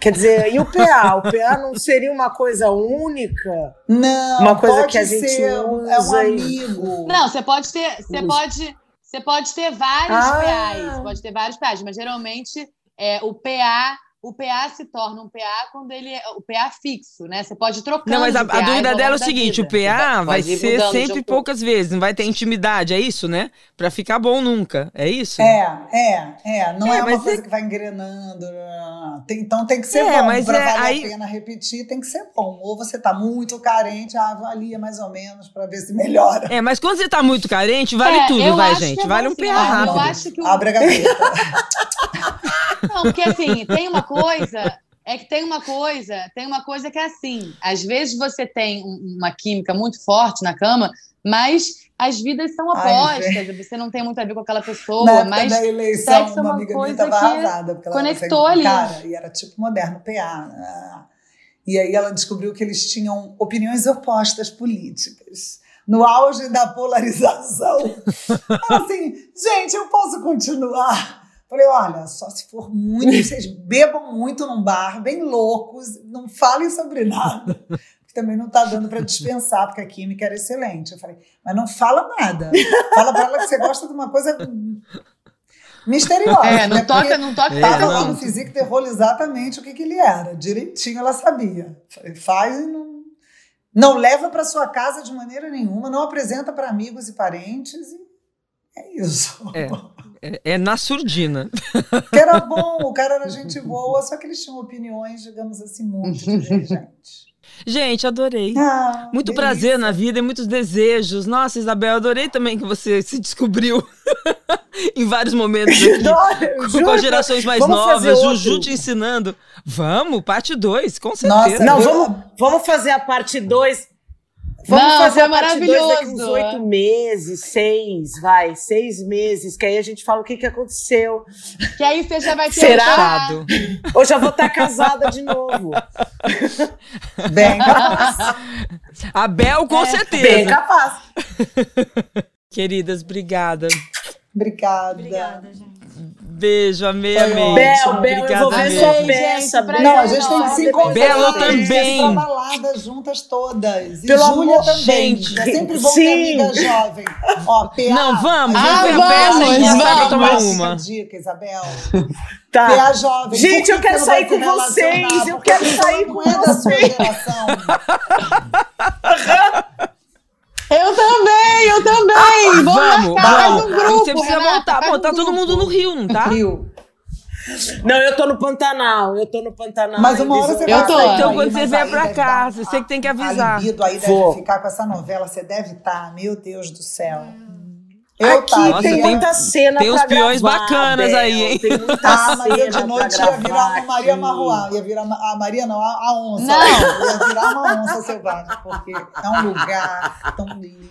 Quer dizer, e o PA? O PA não seria uma coisa única? Não, Uma coisa pode que a gente ser, é um usa amigo. Não, você pode ter, você pode, você pode ter vários Ah. PAs, pode ter vários PAs, mas geralmente é, o PA, o PA se torna um PA quando ele é o PA fixo, né? Você pode trocar. Não, mas a, a dúvida dela é o seguinte: o PA vai ser sempre poucas vezes, não vai ter intimidade, é isso, né? Pra ficar bom nunca, é isso? É, é, é. Não é, É, uma coisa é- que vai engrenando. não. Tem- então tem que ser É, bom. mas Pra é, valer aí- a pena repetir, tem que ser bom. Ou você tá muito carente, ah, avalia mais ou menos pra ver se melhora. É, mas quando você tá muito carente, vale É, tudo, vai, gente. é Vale um PA rápido. Eu acho que o, Abre a gaveta. *laughs* Não, porque assim, tem uma coisa. É que tem uma coisa, tem uma coisa que é assim. Às vezes você tem um- uma química muito forte na cama, mas as vidas são Ai, opostas. você não tem muito a ver com aquela Na pessoa, época mas da eleição, sexo é uma uma amiga minha coisa estava que arrasada. Porque ela conectou ali. Cara, e era tipo moderno, PA. ah. E aí ela descobriu que eles tinham opiniões opostas políticas. No auge da polarização. *laughs* Ela assim, gente, eu posso continuar? Falei, olha, só se for muito, *laughs* vocês bebam muito num bar, bem loucos, não falem sobre nada. Porque também não tá dando para dispensar, porque a química era excelente. Eu falei, mas não fala nada. Fala para ela que você gosta de uma coisa misteriosa. É, não né? toca, Porque não toca. É, Tava não. lá no Physique Terror exatamente o que, que ele era. Direitinho ela sabia. Falei, Faz e não. Não leva para sua casa de maneira nenhuma, não apresenta para amigos e parentes. E é isso. É. *laughs* É, é na surdina. *laughs* Que era bom, o cara era gente boa, só que eles tinham opiniões, digamos assim, muito divergentes. Gente, adorei. Ah, Muito delícia. prazer na vida e muitos desejos. Nossa, Isabel, adorei também que você se descobriu *laughs* em vários momentos aqui. Adoro, Com, juro com as gerações mais vamos novas, outro. Juju te ensinando. Vamos, parte 2, com certeza. Nossa, Não, vamos, vamos fazer a parte 2. Vamos Não, fazer a parte 2 daqui uns oito meses, seis, vai, seis meses, que aí a gente fala o que, que aconteceu. Que aí você já vai ter Será? Ou já vou estar casada de novo. Bem, *laughs* A Bel, com certeza. Bem capaz. *laughs* Queridas, obrigada. obrigada. Beijo, amei, amei. Bel, Bel, eu Obrigada vou ver sua Gente, peça. Bel. Não, a gente tem que se encontrar. Bela a também. Tem balada juntas todas. E Pelo amor- também. Gente, é sempre bom sim. ter amiga jovem. Ó, PA. Não, vamos, a vamos a sabe vamos. tomar uma. a dica, Isabel. *laughs* Tá. PA jovem. Gente, eu quero vai sair com vocês, eu quero a pessoa sair não com é da sua vocês. geração. *laughs* Eu também! eu também. Vamos, Vamos, marcar vamos. mais um grupo, Você precisa Renata, voltar. Bom, tá todo mundo no Rio, não tá? Rio. Não, eu tô no Pantanal. Eu tô no Pantanal. Mas uma hora você Eu vai tô. sair Então, daí, quando você vier pra cá, você que tem que A avisar. libido aí deve Vou. ficar com essa novela, você deve estar, meu Deus do céu. Aqui estaria- Nossa, tem tem- muita cena tem uns pra peões gravar, bacanas Bel, aí, hein? Tem muita *laughs* Ah, eu de noite ia virar uma Maria aqui. Marruá. Ia virar a Maria não, a, a onça. Não. Ia virar uma onça selvagem, porque é um lugar tão lindo.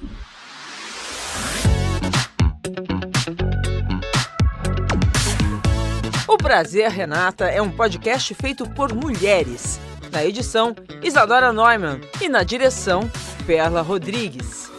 O Prazer Renata é um podcast feito por mulheres. Na edição, Isadora Neumann e na direção, Perla Rodrigues.